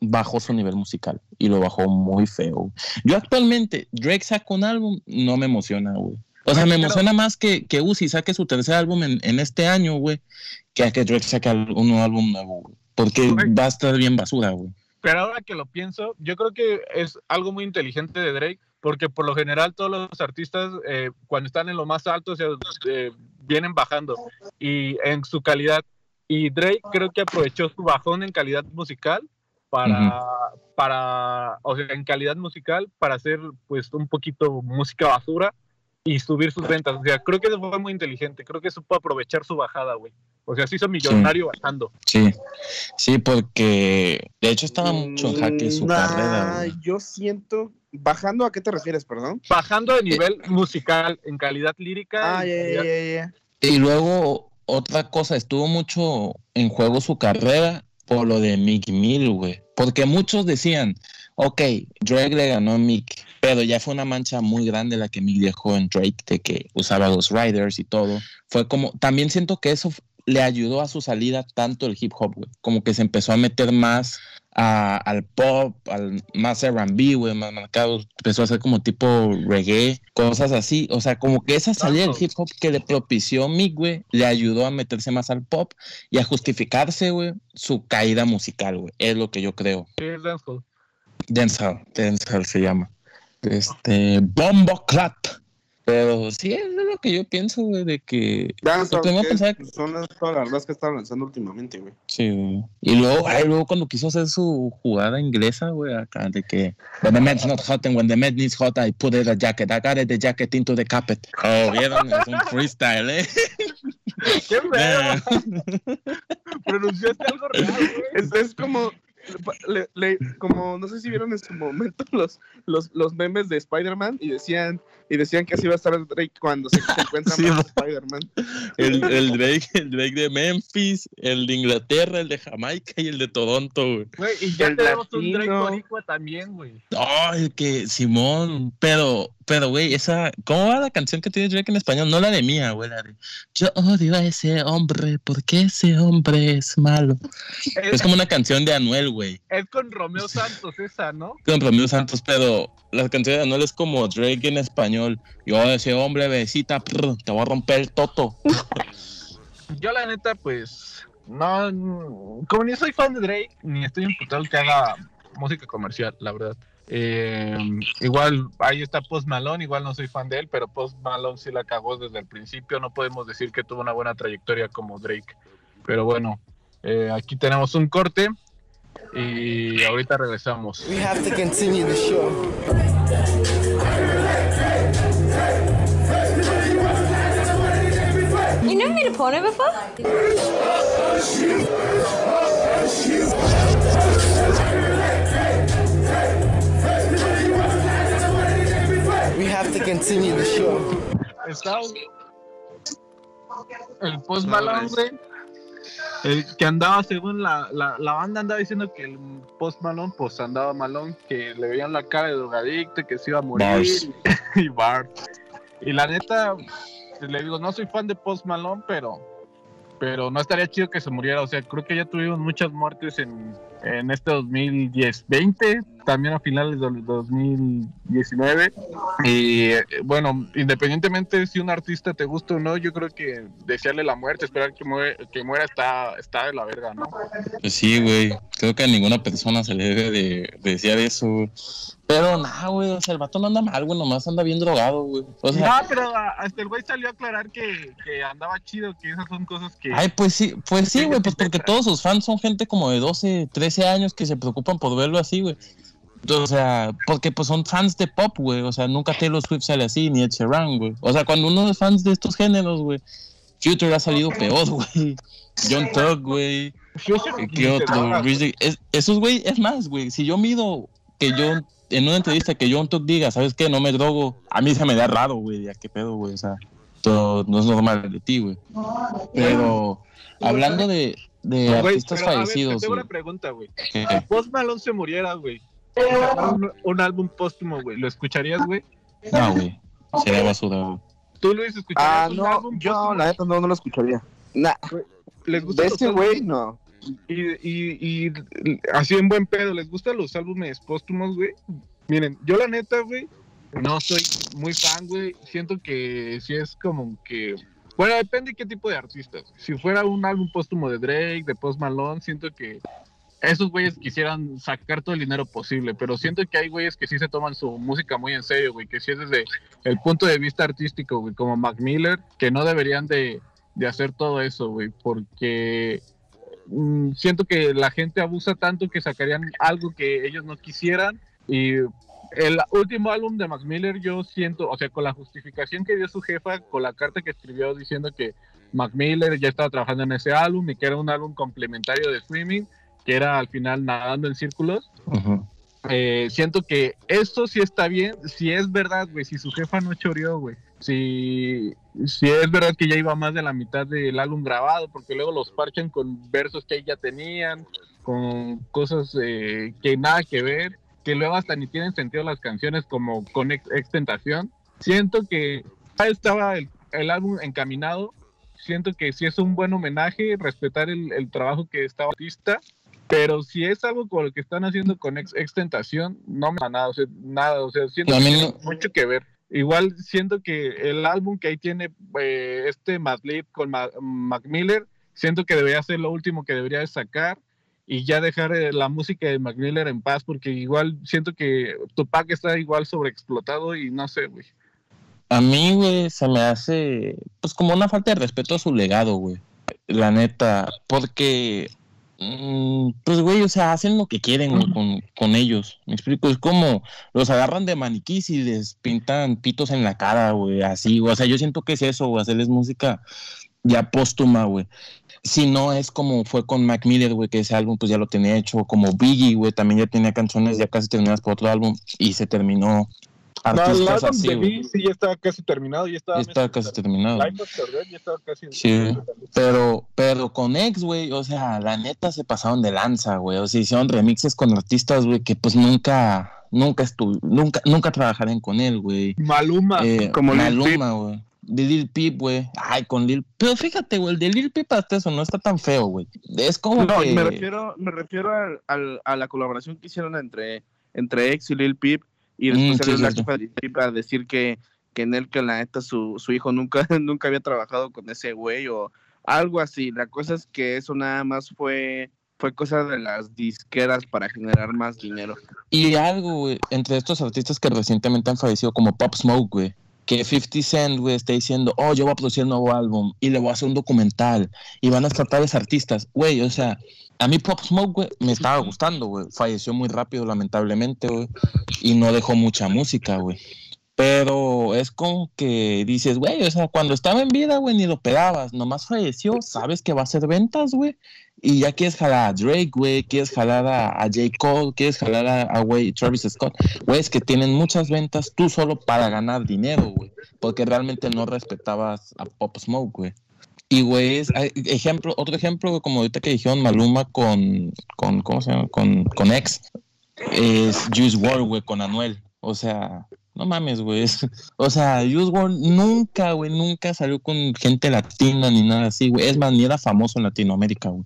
bajó su nivel musical y lo bajó muy feo. Yo actualmente, Drake saca un álbum, no me emociona, güey. O sea, me emociona más que, que Uzi saque su tercer álbum en, en este año, güey, que a que Drake saque un álbum nuevo, güey. Porque va a estar bien basura, güey. Pero ahora que lo pienso, yo creo que es algo muy inteligente de Drake, porque por lo general todos los artistas, eh, cuando están en lo más alto, o sea, eh, vienen bajando y en su calidad. Y Drake creo que aprovechó su bajón en calidad musical para, para, o sea, en calidad musical para hacer pues un poquito música basura y subir sus ventas. O sea, creo que eso fue muy inteligente. Creo que supo aprovechar su bajada, güey. O sea, se hizo millonario bajando. Sí, sí, porque de hecho estaba mucho en jaque su nah, carrera. güey. Yo siento. ¿Bajando a qué te refieres, perdón? Bajando de nivel musical en calidad lírica. Ah. Y luego, otra cosa, estuvo mucho en juego su carrera por lo de Mick Mill, güey. Porque muchos decían, ok, Drake le ganó a Mick, pero ya fue una mancha muy grande la que Mick dejó en Drake, de que usaba los riders y todo. Fue como, también siento que eso le ayudó a su salida tanto el hip hop, güey. Como que se empezó a meter más a- al pop, al más R&B, güey, más marcado. Empezó a hacer como tipo reggae, cosas así. O sea, como que esa salida del hip hop que le propició Mick, güey, le ayudó a meterse más al pop y a justificarse, güey, su caída musical, güey. Es lo que yo creo. Sí, es dancehall. Dancehall, dancehall se llama. Este, Bombo Clap. Pero sí, es lo que yo pienso, güey, de que Ya, Lo que pensaba- son las, todas las que están lanzando últimamente, güey. Sí, güey. Y luego, ay, luego cuando quiso hacer su jugada inglesa, güey, acá, de que When the man's not hot and when the man needs hot, I put it a jacket. I got it, the jacket into the carpet. Oh, vieron, es un freestyle, ¿eh? ¡Qué feo! Pronunciaste algo real, güey. Es, es como, le- le- como, no sé si vieron en su momento los, los, los memes de Spider-Man y decían, y decían que así va a estar Drake cuando se, se encuentra Sí. Spider-Man. El, el, Drake, el Drake de Memphis, el de Inglaterra, el de Jamaica y el de Toronto, güey. Güey, y ya El tenemos un Drake latino. boricua también, güey. Ay, que Simón, pero, pero, güey, esa, ¿cómo va la canción que tiene Drake en español? No la de mía, güey, la de Yo odio a ese hombre porque ese hombre es malo. Es, Es como una canción de Anuel, güey, es con Romeo Santos esa, ¿no? con Romeo Santos, pero la canción de Anuel es como Drake en español. Yo ese hombre, besita, prr, te voy a romper el toto. Yo la neta, pues, no, como ni soy fan de Drake, ni estoy imputado que haga música comercial, la verdad. Eh, igual ahí está Post Malone, igual no soy fan de él, pero Post Malone sí la cagó desde el principio, no podemos decir que tuvo una buena trayectoria como Drake. Pero bueno, eh, aquí tenemos un corte y ahorita regresamos. We have to continue the show. You never made a porno before? We have to continue the show. Está el Post Malone, güey. El que andaba, según la, la, la banda andaba diciendo que el Post Malone, pues andaba malón, que le veían la cara de drogadicto, que se iba a morir. Bars. Y bar. Y la neta, le digo, no soy fan de Post Malone, pero, pero no estaría chido que se muriera. O sea, creo que ya tuvimos muchas muertes en, en este 2010, 20, también a finales del 2019. Y eh, bueno, independientemente de si un artista te gusta o no, yo creo que desearle la muerte, esperar que, muere, que muera está, está de la verga, ¿no? Pues sí, güey. Creo que a ninguna persona se le debe de, de desear eso. Pero nada, güey. O sea, el vato no anda mal, güey. Nomás anda bien drogado, güey. O sea, no, pero hasta el güey salió a aclarar que, que andaba chido, que esas son cosas que... ay, pues sí, pues sí, güey. Pues porque todos sus fans son gente como de 12, 13 años que se preocupan por verlo así, güey. O sea, porque pues son fans de pop, güey. O sea, nunca Taylor Swift sale así, ni Ed Sheeran, güey. O sea, cuando uno es fans de estos géneros, güey. Future ha salido peor, güey. John Tug, güey. ¿Qué otro? Es- esos, güey, es más, güey. Si yo mido que yo, en una entrevista que John Tug diga, ¿sabes qué? No me drogo. A mí se me da raro, güey. Ya, ¿qué pedo, güey? O sea, todo no es normal de ti, güey. Pero, hablando de, de artistas pero, a ver, te fallecidos, tengo una pregunta, güey. Si Post Malone se muriera, güey. Un, un álbum póstumo, güey. ¿Lo escucharías, güey? No, güey. Sería basura, güey. ¿Tú, Luis, escucharías Ah, un no, álbum yo póstumo? la neta no, no lo escucharía. Nah, ¿Les gusta de ese güey, no. Y, y, y así en buen pedo, ¿les gustan los álbumes póstumos, güey? Miren, yo la neta, güey, no soy muy fan, güey. Siento que sí es como que... Bueno, depende de qué tipo de artistas. Si fuera un álbum póstumo de Drake, de Post Malone, siento que esos güeyes quisieran sacar todo el dinero posible, pero siento que hay güeyes que sí se toman su música muy en serio, güey, que sí es desde el punto de vista artístico, güey, como Mac Miller, que no deberían de, de hacer todo eso, güey, porque mm, siento que la gente abusa tanto que sacarían algo que ellos no quisieran y el último álbum de Mac Miller yo siento, o sea, con la justificación que dio su jefa, con la carta que escribió diciendo que Mac Miller ya estaba trabajando en ese álbum y que era un álbum complementario de streaming, que era al final nadando en círculos. Ujú. Eh, siento que esto sí está bien, si es verdad, güey, si su jefa no choreó, güey. Si, si es verdad que ya iba más de la mitad del álbum grabado, porque luego los parchan con versos que ya tenían, con cosas eh, que nada que ver, que luego hasta ni tienen sentido las canciones como con ex, Extentación. Siento que ya estaba el, el álbum encaminado, siento que sí es un buen homenaje, respetar el, el trabajo que estaba artista, pero si es algo con lo que están haciendo con ex, Extentación, no me da nada, o sea, nada, o sea, siento que tiene mucho que ver. Igual siento que el álbum que ahí tiene eh, este Madlib con Ma- Mac Miller, siento que debería ser lo último que debería de sacar y ya dejar eh, la música de Mac Miller en paz, porque igual siento que Tupac está igual sobreexplotado y no sé, güey. A mí, güey, se me hace pues como una falta de respeto a su legado, güey. La neta, porque pues, güey, o sea, hacen lo que quieren güey, con, con ellos. Me explico, es como los agarran de maniquís y les pintan pitos en la cara, güey, así, güey. O sea, yo siento que es eso, güey, hacerles música ya póstuma, güey. Si no es como fue con Mac Miller, güey, que ese álbum pues ya lo tenía hecho, como Biggie, güey, también ya tenía canciones ya casi terminadas por otro álbum y se terminó No, el artistas álbum así, de güey. B sí ya estaba casi terminado, ya estaba Ya estaba casi terminado. Death ya estaba casi Sí. Pero, pero con ex, güey, o sea, la neta se pasaron de lanza, güey. O sea, hicieron remixes con artistas, güey, que pues nunca, nunca estuve, nunca, nunca trabajarían con él, güey. Maluma. Eh, como Lil Maluma, güey. De Lil Peep, güey. Ay, con Lil Pero fíjate, güey, el de Lil Peep hasta eso no está tan feo, güey. Es como No, que... me refiero, me refiero al, al- a la colaboración que hicieron entre, entre X y Lil Peep y Mm, después sí, salió la cierto. jefa a decir que, que en él que la neta su, su hijo nunca, nunca había trabajado con ese güey o algo así. La cosa es que eso nada más fue, fue cosa de las disqueras para generar más dinero. Y algo, güey, entre estos artistas que recientemente han fallecido, como Pop Smoke, güey, que 50 Cent, güey, está diciendo, oh, yo voy a producir un nuevo álbum y le voy a hacer un documental y van a tratar de artistas, güey, o sea, a mí Pop Smoke, güey, me estaba gustando, güey, falleció muy rápido, lamentablemente, güey, y no dejó mucha música, güey. Pero es como que dices, güey, o sea, cuando estaba en vida, güey, ni lo pegabas, nomás falleció, sabes que va a hacer ventas, güey, y ya quieres jalar a Drake, güey, quieres jalar a, a J. Cole, quieres jalar a, güey, Travis Scott, güey, es que tienen muchas ventas tú solo para ganar dinero, güey, porque realmente no respetabas a Pop Smoke, güey. Y, güey, ejemplo, otro ejemplo, como ahorita que dijeron Maluma con, con ¿cómo se llama? Con, con X, es Juice WRLD, güey, con Anuel. O sea, no mames, güey. O sea, Juice WRLD nunca, güey, nunca salió con gente latina ni nada así, güey. Es más, ni era famoso en Latinoamérica, güey.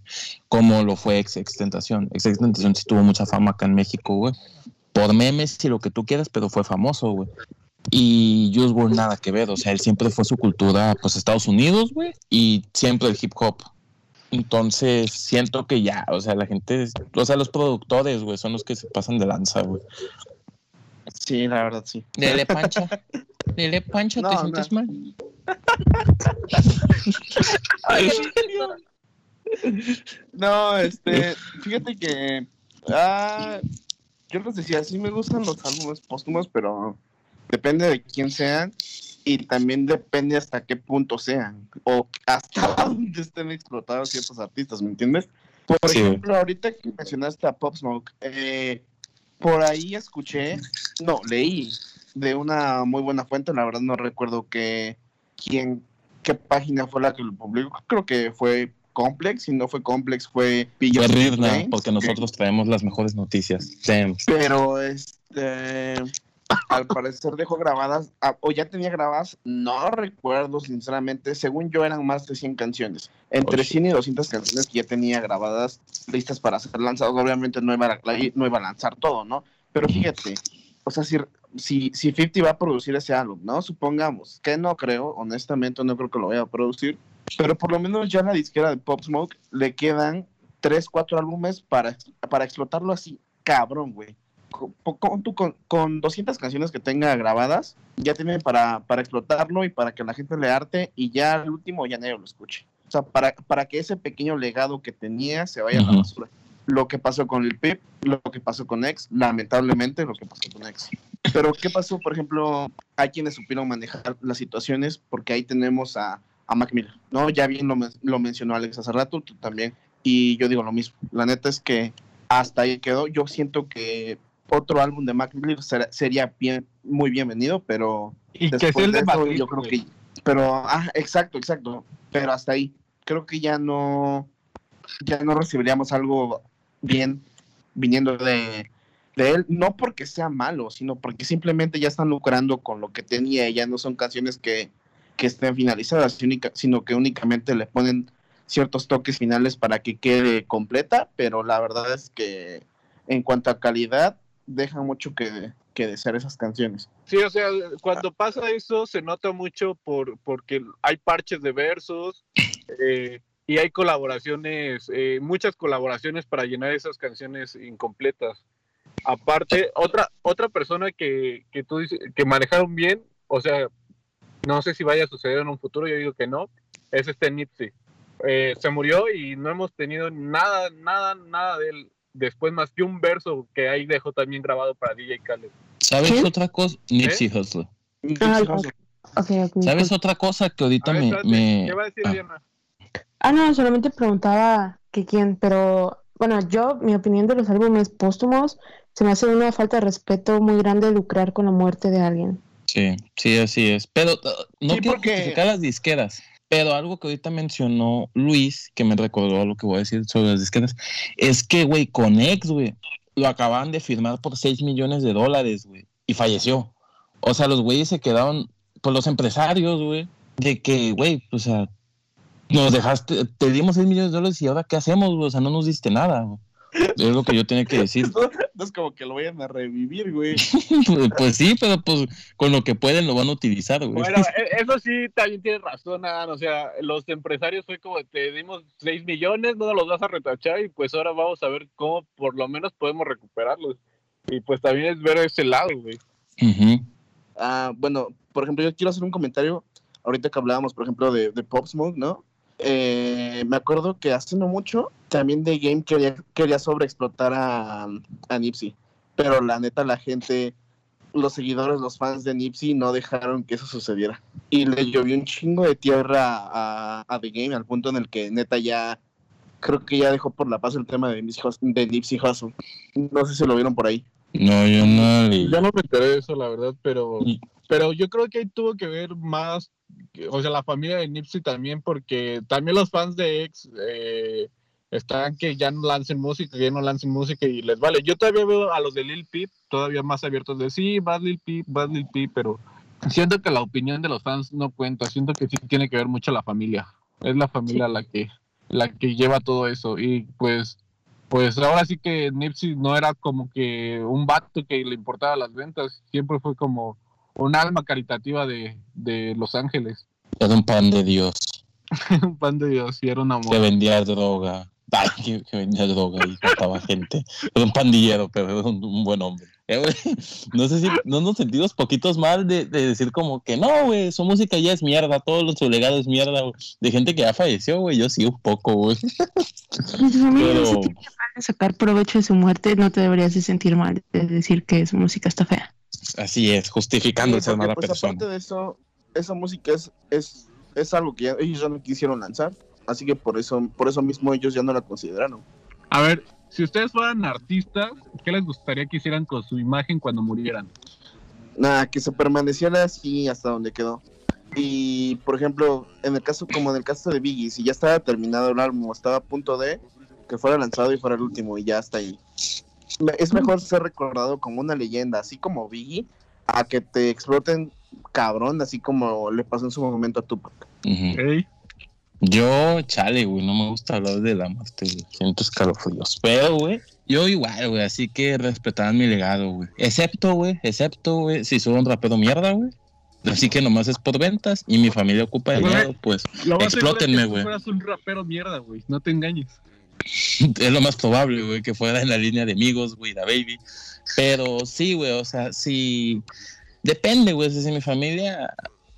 Como lo fue Ex Extentación. Ex Extentación sí tuvo mucha fama acá en México, güey. Por memes y lo que tú quieras, pero fue famoso, güey. Y Juice WRLD nada que ver, o sea, él siempre fue su cultura, pues Estados Unidos, güey, y siempre el hip hop. Entonces, siento que ya, o sea, la gente, o sea, los productores, güey, son los que se pasan de lanza, güey. Sí, la verdad, sí. Dele pancha. Dele pancha, No, ¿te no. sientes mal? No, este, fíjate que ah, yo les decía, sí me gustan los álbumes póstumos, pero depende de quién sean y también depende hasta qué punto sean o hasta dónde estén explotados ciertos artistas, ¿me entiendes? Por Sí. ejemplo, ahorita que mencionaste a Pop Smoke, eh, por ahí escuché, no, leí de una muy buena fuente, la verdad no recuerdo que quién, qué página fue la que lo publicó, creo que fue Complex, si no fue Complex fue Brains, porque que- nosotros traemos las mejores noticias. Damn. Pero este al parecer dejó grabadas, o ya tenía grabadas, no recuerdo sinceramente, según yo eran más de 100 canciones, entre Oh, shit. 100 y 200 canciones que ya tenía grabadas listas para ser lanzadas, obviamente no iba a, no iba a lanzar todo, ¿no? Pero fíjate, o sea, si, si, si 50 va a producir ese álbum, ¿no? Supongamos, que no creo, honestamente no creo que lo vaya a producir, pero por lo menos ya en la disquera de Pop Smoke le quedan 3, 4 álbumes para, para explotarlo así, cabrón, güey. Con, con, con- con 200 canciones que tenga grabadas, ya tiene para, para explotarlo y para que la gente le arte y ya al último ya nadie lo escuche. O sea, para, para que ese pequeño legado que tenía se vaya a la basura. Lo que pasó con el Pip, lo que pasó con X, lamentablemente lo que pasó con X. Pero, ¿qué pasó? Por ejemplo, hay quienes supieron manejar las situaciones, porque ahí tenemos a, a Mac Miller, ¿no? Ya bien lo, lo mencionó Alex hace rato, tú también, y yo digo lo mismo. La neta es que hasta ahí quedó. Yo siento que otro álbum de Mac Miller sería bien, muy bienvenido, pero Y que sea el de de eso, yo creo que, pero, ah, exacto, exacto, pero hasta ahí. Creo que ya no, ya no recibiríamos algo bien viniendo de, de él, no porque sea malo, sino porque simplemente ya están lucrando con lo que tenía y ya no son canciones que, que estén finalizadas, sino que únicamente le ponen ciertos toques finales para que quede completa, pero la verdad es que en cuanto a calidad, dejan mucho que, que desear esas canciones. Sí, o sea, cuando pasa eso se nota mucho por porque hay parches de versos eh, y hay colaboraciones, eh, muchas colaboraciones para llenar esas canciones incompletas. Aparte, otra otra persona que, que tú dices que manejaron bien, o sea, no sé si vaya a suceder en un futuro, yo digo que no, es este Nipsey. Eh, se murió y no hemos tenido nada, nada, nada de él después más que un verso que ahí dejó también grabado para DJ Khaled. ¿Sabes otra cosa? Nipsey Hussle. Ah. ¿Sabes otra cosa que ahorita ver, me, espérate, me- ¿Qué va a decir ah. Diana? Ah, no, solamente preguntaba que quién, pero bueno, yo, mi opinión de los álbumes póstumos, se me hace una falta de respeto muy grande lucrar con la muerte de alguien. Sí, sí, así es. Pero uh, no Sí, quiero porque- las disqueras. Pero algo que ahorita mencionó Luis, que me recordó lo que voy a decir sobre las disqueras, es que, güey, con ex, güey, lo acaban de firmar por 6 millones de dólares, güey, y falleció. O sea, los güeyes se quedaron, por los empresarios, güey, de que, güey, o sea, nos dejaste, te dimos 6 millones de dólares y ahora qué hacemos, güey, o sea, no nos diste nada, güey. Es lo que yo tenía que decir. No, no es como que lo vayan a revivir, güey. pues, pues sí, pero pues con lo que pueden lo van a utilizar, güey. Bueno, e- eso sí, también tienes razón, Adán. O sea, los empresarios fue como te dimos 6 millones, no nos los vas a retachar y pues ahora vamos a ver cómo por lo menos podemos recuperarlos. Y pues también es ver ese lado, güey. Ah, bueno, por ejemplo, yo quiero hacer un comentario. Ahorita que hablábamos, por ejemplo, de, de Pop Smoke, ¿no? Eh, me acuerdo que hace no mucho también The Game quería, quería sobreexplotar a, a Nipsey. Pero la neta, la gente, los seguidores, los fans de Nipsey no dejaron que eso sucediera. Y le llovió un chingo de tierra a, a The Game al punto en el que neta ya. Creo que ya dejó por la paz el tema de Nipsey. De Nipsey Hussle. No sé si lo vieron por ahí. No, yo no. Ya no me enteré de eso, la verdad, pero, Y- pero yo creo que ahí tuvo que ver más, o sea, la familia de Nipsey también, porque también los fans de X eh, están que ya no lancen música, que ya no lancen música y les vale. Yo todavía veo a los de Lil Peep todavía más abiertos de sí, vas Lil Peep, vas Lil Peep, pero siento que la opinión de los fans no cuenta, siento que sí tiene que ver mucho la familia. Es la familia la que la que lleva todo eso y pues pues ahora sí que Nipsey no era como que un vato que le importaba las ventas, siempre fue como un alma caritativa de, de Los Ángeles. Era un pan de Dios. un pan de Dios y era un amor. Que vendía droga. Ay, que, que vendía droga y mataba gente. Era un pandillero, pero era un, un buen hombre. Eh, no sé si no nos sentimos poquitos mal de, de decir como que no, güey, su música ya es mierda, todo lo su legado es mierda. De gente que ya falleció, güey, yo sí un poco, güey. Si Pero mal de sacar provecho de su muerte, no te deberías de sentir mal de decir que su música está fea. Así es, justificando Sí, mala pues, persona. aparte de eso, esa música es, es, es algo que ya- ellos ya no quisieron lanzar. Así que por eso, por eso mismo ellos ya no la consideraron. A ver, si ustedes fueran artistas, ¿qué les gustaría que hicieran con su imagen cuando murieran? Nada, que se permaneciera así hasta donde quedó. Y por ejemplo, en el caso, como en el caso de Biggie, si ya estaba terminado el álbum, estaba a punto de que fuera lanzado y fuera el último, y ya está ahí. Es mejor ser recordado como una leyenda, así como Biggie, a que te exploten cabrón, así como le pasó en su momento a Tupac. Ey, Yo, chale, güey, no me gusta hablar de la muerte, güey. Siento escalofríos. Pero, güey, yo igual, güey, así que respetarán mi legado, güey. Excepto, güey, excepto, güey, si soy un rapero mierda, güey. Así que nomás es por ventas y mi familia ocupa el dinero, pues Explótenme, güey. fueras un rapero mierda, güey. No te engañes. es lo más probable, güey, que fuera en la línea de amigos, güey, la baby. Pero sí, güey, o sea, sí. Depende, güey, si mi familia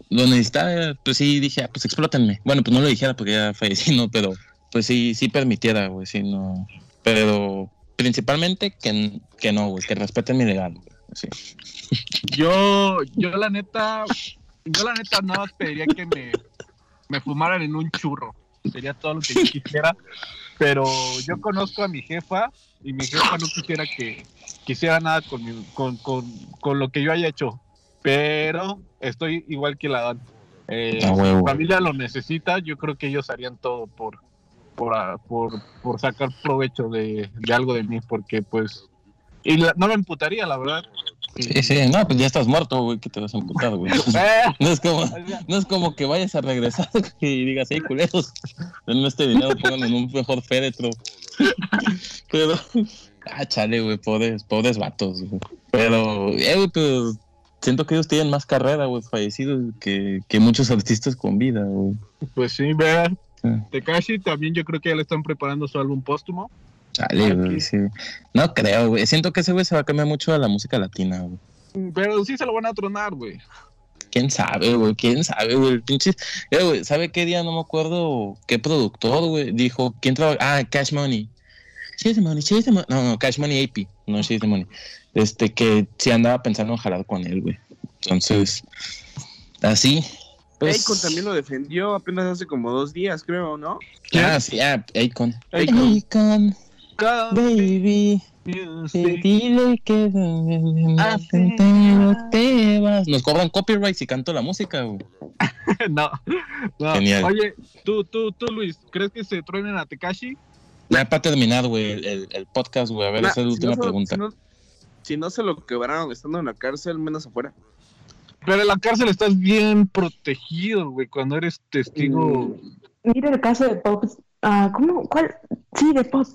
lo necesitaba, pues sí dije, ah, pues explótenme. Bueno, pues no lo dijera porque ya fallecí, ¿no? Pero pues sí, sí permitiera, güey, sí, no. Pero principalmente que, que no, güey, que respeten mi legado. Sí. Yo, yo la neta, yo la neta nada más pediría que me, me fumaran en un churro. Sería todo lo que yo quisiera. Pero yo conozco a mi jefa y mi jefa no quisiera que quisiera nada con, mi- con, con, con lo que yo haya hecho. Pero estoy igual que la Dan. Eh, familia lo necesita, yo creo que ellos harían todo por, por, ah, por, por sacar provecho de, de algo de mí, porque pues... Y la- no me emputaría, la verdad. Sí, sí, no, pues ya estás muerto, güey, que te vas a emputar, güey. No es como, no es como que vayas a regresar y digas, hey, culeros, denme este dinero, pongan en un mejor féretro. Pero, ah, chale, güey, pobres, pobres vatos, güey. Pero, eh, güey, pues, siento que ellos tienen más carrera, güey, fallecidos que, que muchos artistas con vida, güey. Pues sí, vean. Sí. Tekashi también yo creo que ya le están preparando su álbum póstumo. Chale, güey, sí. No creo, güey. Siento que ese güey se va a cambiar mucho a la música latina, güey. Pero sí se lo van a tronar, güey. ¿Quién sabe, güey? ¿Quién sabe, güey? El pinche... Eh, güey, ¿sabe qué día? No me acuerdo qué productor, güey. Dijo, ¿quién trabaja? Ah, Cash Money. Chase the Money, Chase the Money. No, no, Cash Money AP, no Chase the Money. Este, que sí andaba pensando en jalar con él, güey. Entonces, así. Pues, Akon también lo defendió apenas hace como dos días, creo, ¿no? Ah, sí, ah, Akon. Akon. Akon, baby. Music. Dile que te vas. Nos cobran copyright si canto la música, güey. no, no. Genial. Oye, tú, tú, tú, Luis, ¿crees que se truenen a Tekashi? Ya para terminar, güey, el, podcast, güey. A ver, Nah, esa es la si última no se- pregunta. Si no, si no se lo quebraron estando en la cárcel, menos afuera. Pero en la cárcel estás bien protegido, güey, cuando eres testigo. Mira el caso de Pop. ah, ¿Cómo? ¿Cuál? Sí, de Pop.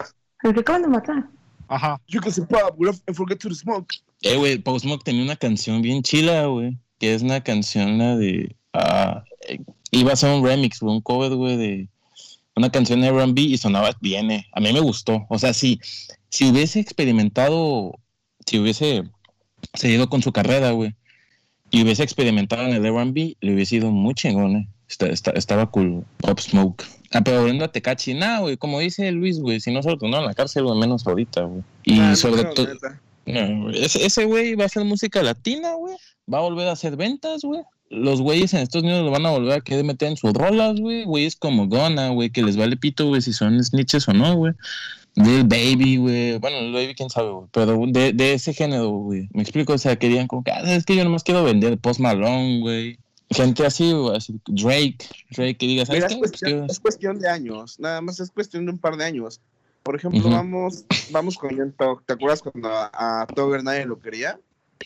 El que acaban de matar. Ajá. You can say pop, we don't forget to smoke. Eh, güey, Post Smoke tenía una canción bien chila, güey. Que es una canción, la de. ah, eh, iba a ser un remix, güey, un cover, güey, de una canción de RB y sonaba bien, eh. A mí me gustó. O sea, si, si hubiese experimentado, si hubiese seguido con su carrera, güey, y hubiese experimentado en el RB, le hubiese ido muy chingón, eh. Está- está- estaba cool, Pop Smoke. Ah, pero volviendo a Tecachi, nada, güey, como dice Luis, güey, si no se lo tornó en la cárcel, güey, menos ahorita, güey. Y no sobre todo. No, ese güey va a hacer música latina, güey. Va a volver a hacer ventas, güey. Los güeyes en Estados Unidos lo van a volver a querer meter en sus rolas, güey. Güeyes como Gona, güey, que les vale pito, güey, si son snitches o no, güey. Del Baby, güey. Bueno, el Baby, quién sabe, güey. Pero de, de ese género, güey. Me explico, o sea, querían como que, ah, es que yo nomás quiero vender Post Malone, güey. Gente así, Drake. Drake, que diga, ¿sabes Mira, es Pues cuestión, es cuestión de años, nada más es cuestión de un par de años. Por ejemplo, vamos, vamos con Thug. ¿Te acuerdas cuando a, a Togger nadie lo quería?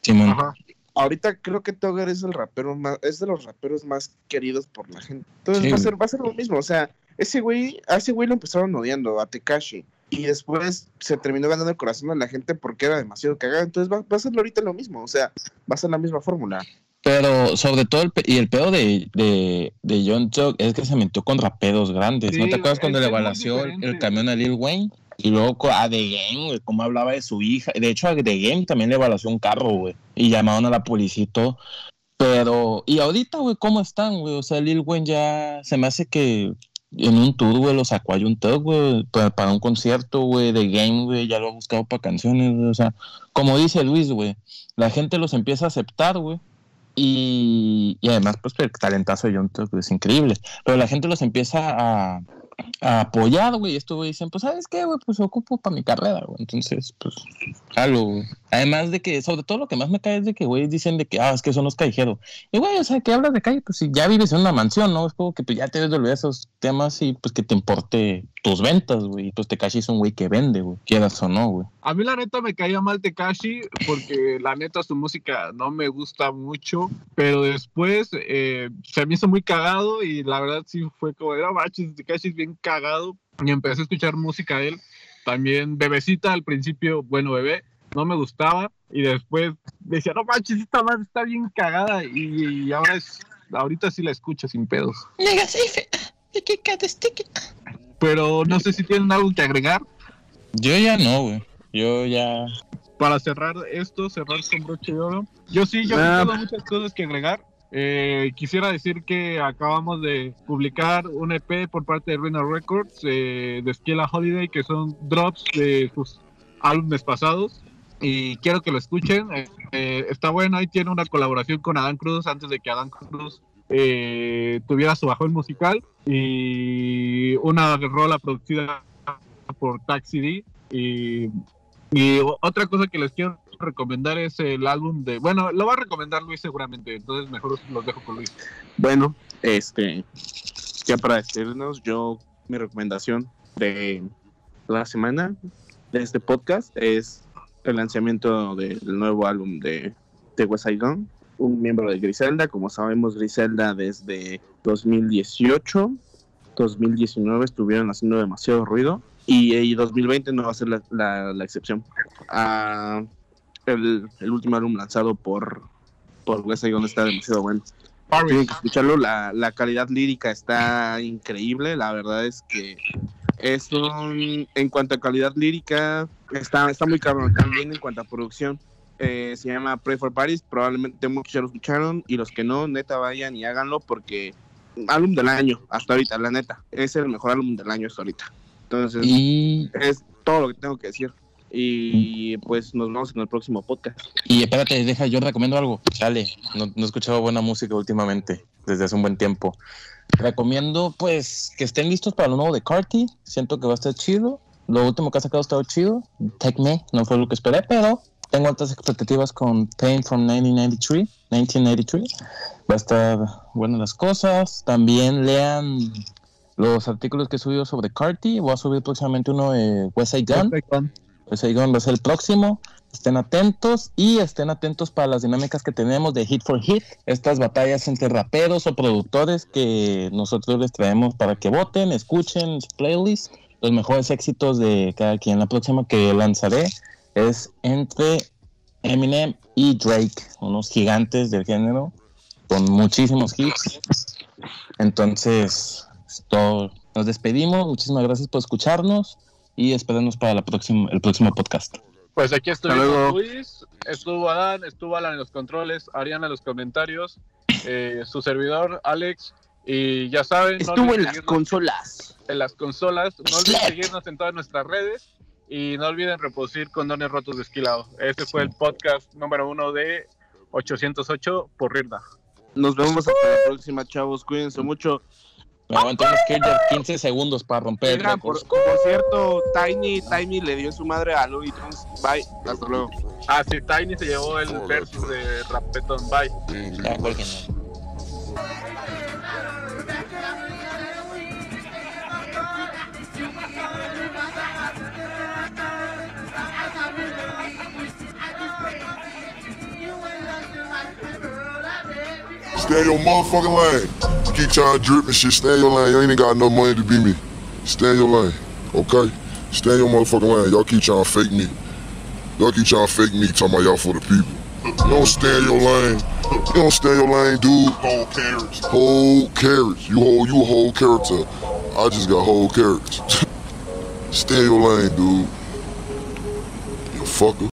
Simón. Ajá. Ahorita creo que Togger es el rapero más, es de los raperos más queridos por la gente. Entonces Sí, va, a ser, va a ser lo mismo. O sea, ese güey, a ese güey lo empezaron odiando, a Tekashi. Y después se terminó ganando el corazón de la gente porque era demasiado cagado. Entonces va, va a ser ahorita lo mismo. O sea, va a ser la misma fórmula. Pero sobre todo, el pe- y el pedo de, de, de John Chuck es que se metió con raperos grandes. ¿No te acuerdas cuando le balació el, camión a Lil Wayne? Y luego a The Game, güey, cómo hablaba de su hija. De hecho, a The Game también le balació un carro, güey. Y llamaron a la policía y todo. Pero, y ahorita, güey, ¿cómo están, güey? O sea, Lil Wayne ya se me hace que en un tour, güey, lo sacó a un Tug, güey, para, para un concierto, güey, de Game, güey, ya lo ha buscado para canciones, güey. O sea, como dice Luis, güey, la gente los empieza a aceptar, güey. Y, además, pues el talentazo de John es increíble. Pero la gente los empieza a, a apoyar, güey. Esto, dicen, pues, ¿sabes qué, güey? Pues ocupo para mi carrera, güey. Entonces, pues, güey. Además de que, sobre todo lo que más me cae es de que, güey, dicen de que, ah, es que son los callejeros. Y, güey, o sea, que hablas de calle, pues si ya vives en una mansión, ¿no? Es como que pues, ya te debes de olvidar esos temas y pues que te importe tus ventas, güey. Y pues Tekashi es un güey que vende, güey. Quieras o no, güey. A mí la neta me caía mal Tekashi porque la neta su música no me gusta mucho, pero después eh, se me hizo muy cagado y la verdad sí fue como, era manches, Tekashi es bien cagado y empecé a escuchar música de él. También Bebecita al principio, bueno, bebé, no me gustaba y después decía, no manches, esta madre está bien cagada y, y ahora es, ahorita sí la escucho sin pedos. Pero no sé si tienen algo que agregar. Yo ya no, güey. Yo ya. para cerrar esto, cerrar con broche de oro. Yo sí, yo Ah. tengo muchas cosas que agregar. Eh, quisiera decir que acabamos de publicar un EP por parte de Ruina Records eh, de Esquiela Holiday, que son drops de sus álbumes pasados. Y quiero que lo escuchen. Eh, eh, está bueno, ahí tiene una colaboración con Adán Cruz antes de que Adán Cruz eh, tuviera su bajón musical y una rola producida por Taxi D. Y, y otra cosa que les quiero recomendar es el álbum de. Bueno, lo va a recomendar Luis seguramente, entonces mejor los dejo con Luis. Bueno, este, ya para decirnos, yo, mi recomendación de la semana de este podcast es el lanzamiento del nuevo álbum de, de West Gun, un miembro de Griselda. Como sabemos, Griselda desde 2018, 2019 estuvieron haciendo demasiado ruido y, y 2020 no va a ser la, excepción. Ah, el, último álbum lanzado por, por West Gun está demasiado bueno. Tienen que escucharlo, la, la calidad lírica está increíble, la verdad es que es un, en cuanto a calidad lírica, está, está muy cabrón. También en cuanto a producción, eh, se llama Pray for Paris. Probablemente muchos ya lo escucharon y los que no, neta, vayan y háganlo porque álbum del año, hasta ahorita, la neta. Es el mejor álbum del año hasta ahorita. Entonces, Y, es todo lo que tengo que decir. Y pues nos vemos en el próximo podcast. y espérate, deja, yo recomiendo algo. Dale, no, no he escuchado buena música últimamente, desde hace un buen tiempo. Recomiendo, pues, que estén listos para lo nuevo de Carti. Siento que va a estar chido. Lo último que ha sacado ha estado chido. Take Me, no fue lo que esperé, pero tengo altas expectativas con Pain from 1993. 1983. Va a estar buenas las cosas. También lean los artículos que he subido sobre Carti. Voy a subir próximamente uno de West Side Gun. West Side Gun va a ser el próximo. Estén atentos y estén atentos para las dinámicas que tenemos de Hit for Hit, estas batallas entre raperos o productores que nosotros les traemos para que voten, escuchen su playlist, los mejores éxitos de cada quien. La próxima que lanzaré es entre Eminem y Drake, unos gigantes del género con muchísimos hits. Entonces, esto, nos despedimos. Muchísimas gracias por escucharnos y esperarnos para la próxima, el próximo podcast. Pues aquí luego. Luis, estuvo Adán, estuvo Alan en los controles, Ariana en los comentarios, eh, su servidor Alex, y ya saben, Estuvo en las consolas. en las consolas, no olviden seguirnos en todas nuestras redes y no olviden reproducir condones rotos de esquilado. Este fue el podcast número uno de 808 por Rirda. Nos vemos hasta la próxima, chavos. Cuídense mucho. Me aguanto unos que 15 segundos para romper el por, por cierto, Tiny, Tiny le dio su madre a Louis Jones. Bye. Hasta luego. Ah, sí, Tiny se llevó el versus de Rapetón. Bye. Ya. Stay your motherfucking lane. Keep trying to drip and shit, stay in your lane. You ain't got no money to be me. Stay in your lane, okay? Stay in your motherfucking lane. Y'all keep trying to fake me. Y'all keep trying to fake me, talking about y'all for the people. You don't stay in your lane. You don't stay in your lane, dude. Whole carrots. Whole carrots. You whole, you a whole character. I just got whole carrots. stay in your lane, dude. You fucker.